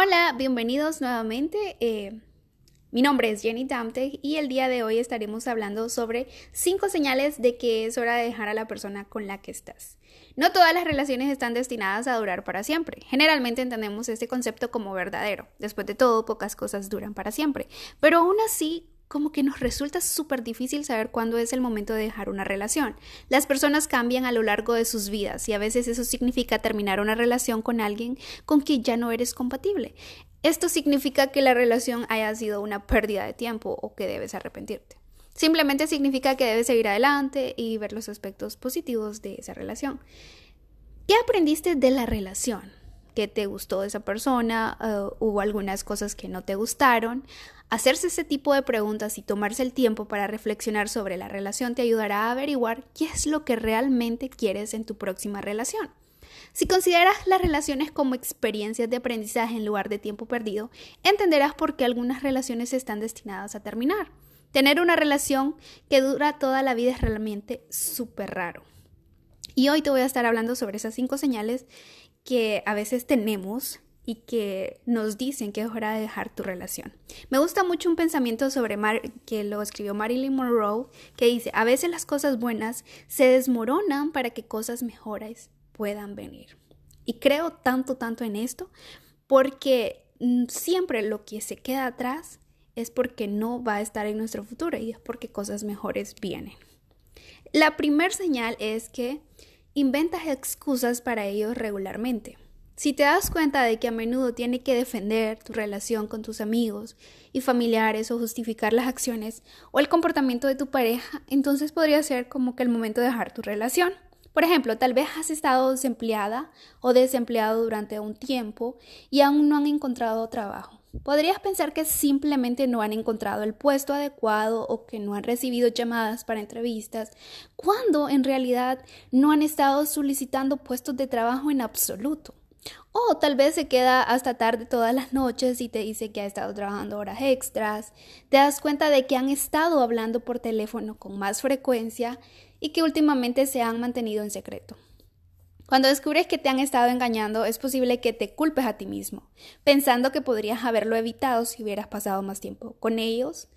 Hola, bienvenidos nuevamente. Eh, mi nombre es Jenny Damte y el día de hoy estaremos hablando sobre cinco señales de que es hora de dejar a la persona con la que estás. No todas las relaciones están destinadas a durar para siempre. Generalmente entendemos este concepto como verdadero. Después de todo, pocas cosas duran para siempre. Pero aún así, como que nos resulta súper difícil saber cuándo es el momento de dejar una relación. Las personas cambian a lo largo de sus vidas y a veces eso significa terminar una relación con alguien con quien ya no eres compatible. Esto significa que la relación haya sido una pérdida de tiempo o que debes arrepentirte. Simplemente significa que debes seguir adelante y ver los aspectos positivos de esa relación. ¿Qué aprendiste de la relación? ¿Qué te gustó de esa persona? Uh, ¿Hubo algunas cosas que no te gustaron? Hacerse ese tipo de preguntas y tomarse el tiempo para reflexionar sobre la relación te ayudará a averiguar qué es lo que realmente quieres en tu próxima relación. Si consideras las relaciones como experiencias de aprendizaje en lugar de tiempo perdido, entenderás por qué algunas relaciones están destinadas a terminar. Tener una relación que dura toda la vida es realmente súper raro. Y hoy te voy a estar hablando sobre esas cinco señales que a veces tenemos y que nos dicen que es hora de dejar tu relación. Me gusta mucho un pensamiento sobre que lo escribió Marilyn Monroe que dice, a veces las cosas buenas se desmoronan para que cosas mejores puedan venir. Y creo tanto, tanto en esto porque mm, siempre lo que se queda atrás es porque no va a estar en nuestro futuro y es porque cosas mejores vienen. La primera señal es que inventas excusas para ellos regularmente. Si te das cuenta de que a menudo tiene que defender tu relación con tus amigos y familiares o justificar las acciones o el comportamiento de tu pareja, entonces podría ser como que el momento de dejar tu relación. Por ejemplo, tal vez has estado desempleada o desempleado durante un tiempo y aún no han encontrado trabajo. Podrías pensar que simplemente no han encontrado el puesto adecuado o que no han recibido llamadas para entrevistas, cuando en realidad no han estado solicitando puestos de trabajo en absoluto. O tal vez se queda hasta tarde todas las noches y te dice que ha estado trabajando horas extras. Te das cuenta de que han estado hablando por teléfono con más frecuencia y que últimamente se han mantenido en secreto. Cuando descubres que te han estado engañando, es posible que te culpes a ti mismo, pensando que podrías haberlo evitado si hubieras pasado más tiempo con ellos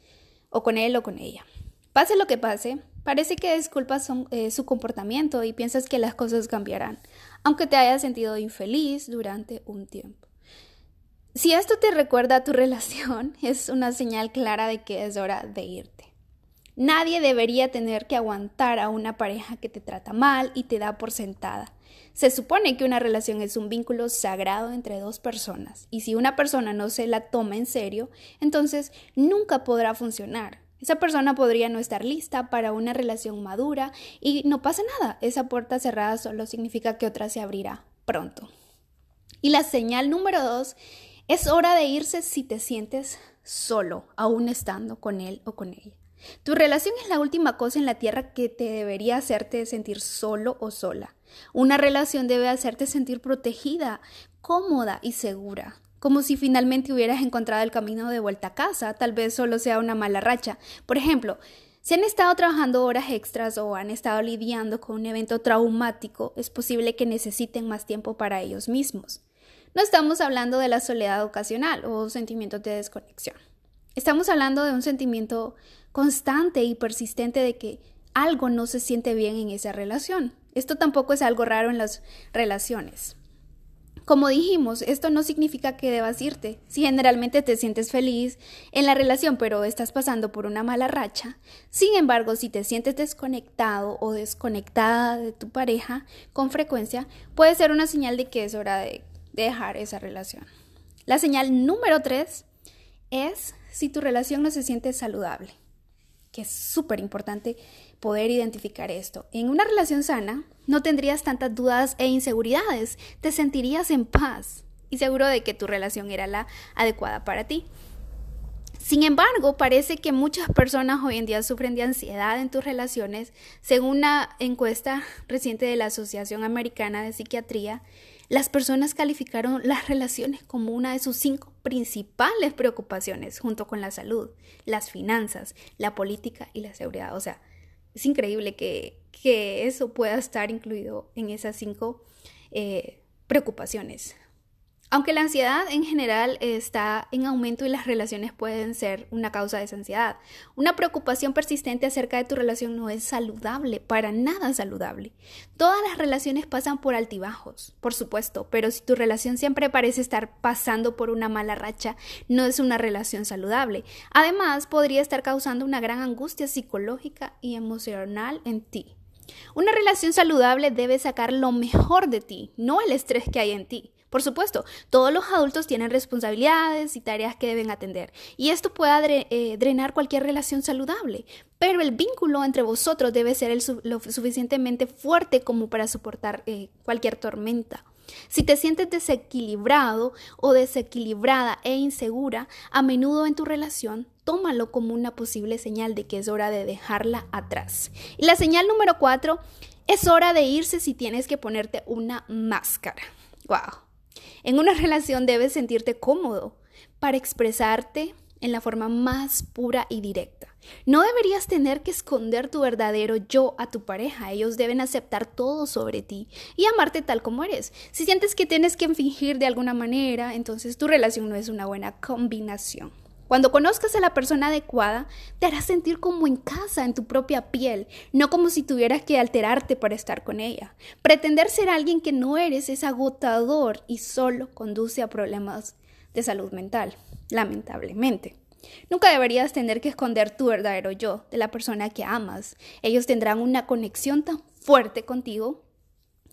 o con él o con ella. Pase lo que pase, parece que disculpas eh, su comportamiento y piensas que las cosas cambiarán, aunque te hayas sentido infeliz durante un tiempo. Si esto te recuerda a tu relación, es una señal clara de que es hora de irte. Nadie debería tener que aguantar a una pareja que te trata mal y te da por sentada. Se supone que una relación es un vínculo sagrado entre dos personas, y si una persona no se la toma en serio, entonces nunca podrá funcionar. Esa persona podría no estar lista para una relación madura y no pasa nada. Esa puerta cerrada solo significa que otra se abrirá pronto. Y la señal número dos, es hora de irse si te sientes solo, aún estando con él o con ella. Tu relación es la última cosa en la tierra que te debería hacerte sentir solo o sola. Una relación debe hacerte sentir protegida, cómoda y segura como si finalmente hubieras encontrado el camino de vuelta a casa, tal vez solo sea una mala racha. Por ejemplo, si han estado trabajando horas extras o han estado lidiando con un evento traumático, es posible que necesiten más tiempo para ellos mismos. No estamos hablando de la soledad ocasional o sentimientos de desconexión. Estamos hablando de un sentimiento constante y persistente de que algo no se siente bien en esa relación. Esto tampoco es algo raro en las relaciones. Como dijimos, esto no significa que debas irte. Si generalmente te sientes feliz en la relación pero estás pasando por una mala racha, sin embargo, si te sientes desconectado o desconectada de tu pareja con frecuencia, puede ser una señal de que es hora de dejar esa relación. La señal número tres es si tu relación no se siente saludable, que es súper importante poder identificar esto. En una relación sana, no tendrías tantas dudas e inseguridades, te sentirías en paz y seguro de que tu relación era la adecuada para ti. Sin embargo, parece que muchas personas hoy en día sufren de ansiedad en tus relaciones. Según una encuesta reciente de la Asociación Americana de Psiquiatría, las personas calificaron las relaciones como una de sus cinco principales preocupaciones, junto con la salud, las finanzas, la política y la seguridad. O sea, es increíble que, eso pueda estar incluido en esas cinco eh, preocupaciones. Aunque la ansiedad en general está en aumento y las relaciones pueden ser una causa de esa ansiedad, una preocupación persistente acerca de tu relación no es saludable, para nada saludable. Todas las relaciones pasan por altibajos, por supuesto, pero si tu relación siempre parece estar pasando por una mala racha, no es una relación saludable. Además, podría estar causando una gran angustia psicológica y emocional en ti. Una relación saludable debe sacar lo mejor de ti, no el estrés que hay en ti. Por supuesto, todos los adultos tienen responsabilidades y tareas que deben atender, y esto puede eh, drenar cualquier relación saludable, pero el vínculo entre vosotros debe ser lo suficientemente fuerte como para soportar eh, cualquier tormenta. Si te sientes desequilibrado o desequilibrada e insegura a menudo en tu relación, tómalo como una posible señal de que es hora de dejarla atrás. Y la señal número cuatro, es hora de irse si tienes que ponerte una máscara. ¡Wow! En una relación debes sentirte cómodo para expresarte en la forma más pura y directa. No deberías tener que esconder tu verdadero yo a tu pareja. Ellos deben aceptar todo sobre ti y amarte tal como eres. Si sientes que tienes que fingir de alguna manera, entonces tu relación no es una buena combinación. Cuando conozcas a la persona adecuada, te hará sentir como en casa, en tu propia piel, no como si tuvieras que alterarte para estar con ella. Pretender ser alguien que no eres es agotador y solo conduce a problemas de salud mental, lamentablemente. Nunca deberías tener que esconder tu verdadero yo de la persona que amas. Ellos tendrán una conexión tan fuerte contigo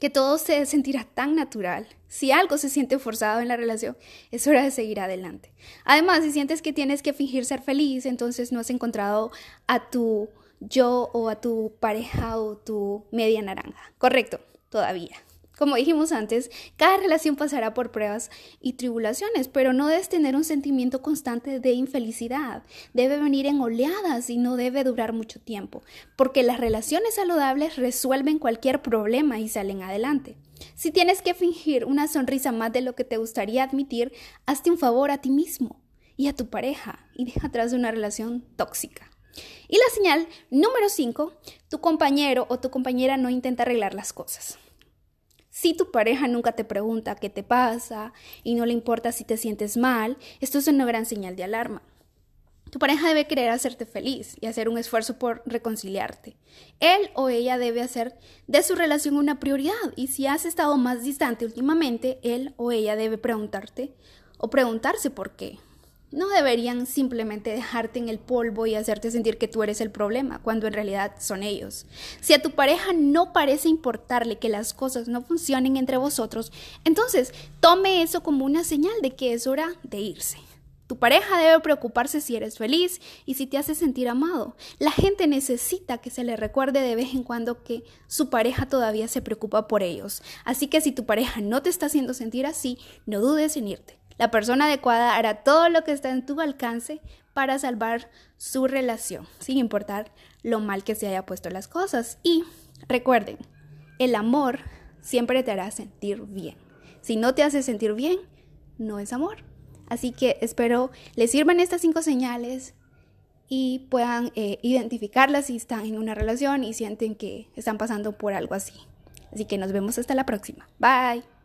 que todo se sentirá tan natural. Si algo se siente forzado en la relación, es hora de seguir adelante. Además, si sientes que tienes que fingir ser feliz, entonces no has encontrado a tu yo o a tu pareja o tu media naranja. Correcto, todavía. Como dijimos antes, cada relación pasará por pruebas y tribulaciones, pero no debes tener un sentimiento constante de infelicidad. Debe venir en oleadas y no debe durar mucho tiempo, porque las relaciones saludables resuelven cualquier problema y salen adelante. Si tienes que fingir una sonrisa más de lo que te gustaría admitir, hazte un favor a ti mismo y a tu pareja y deja atrás de una relación tóxica. Y la señal número 5, tu compañero o tu compañera no intenta arreglar las cosas. Si tu pareja nunca te pregunta qué te pasa y no le importa si te sientes mal, esto es una gran señal de alarma. Tu pareja debe querer hacerte feliz y hacer un esfuerzo por reconciliarte. Él o ella debe hacer de su relación una prioridad y si has estado más distante últimamente, él o ella debe preguntarte o preguntarse por qué. No deberían simplemente dejarte en el polvo y hacerte sentir que tú eres el problema, cuando en realidad son ellos. Si a tu pareja no parece importarle que las cosas no funcionen entre vosotros, entonces tome eso como una señal de que es hora de irse. Tu pareja debe preocuparse si eres feliz y si te hace sentir amado. La gente necesita que se le recuerde de vez en cuando que su pareja todavía se preocupa por ellos. Así que si tu pareja no te está haciendo sentir así, no dudes en irte. La persona adecuada hará todo lo que está en tu alcance para salvar su relación, sin importar lo mal que se haya puesto las cosas. Y recuerden, el amor siempre te hará sentir bien. Si no te hace sentir bien, no es amor. Así que espero les sirvan estas cinco señales y puedan eh, identificarlas si están en una relación y sienten que están pasando por algo así. Así que nos vemos hasta la próxima. Bye.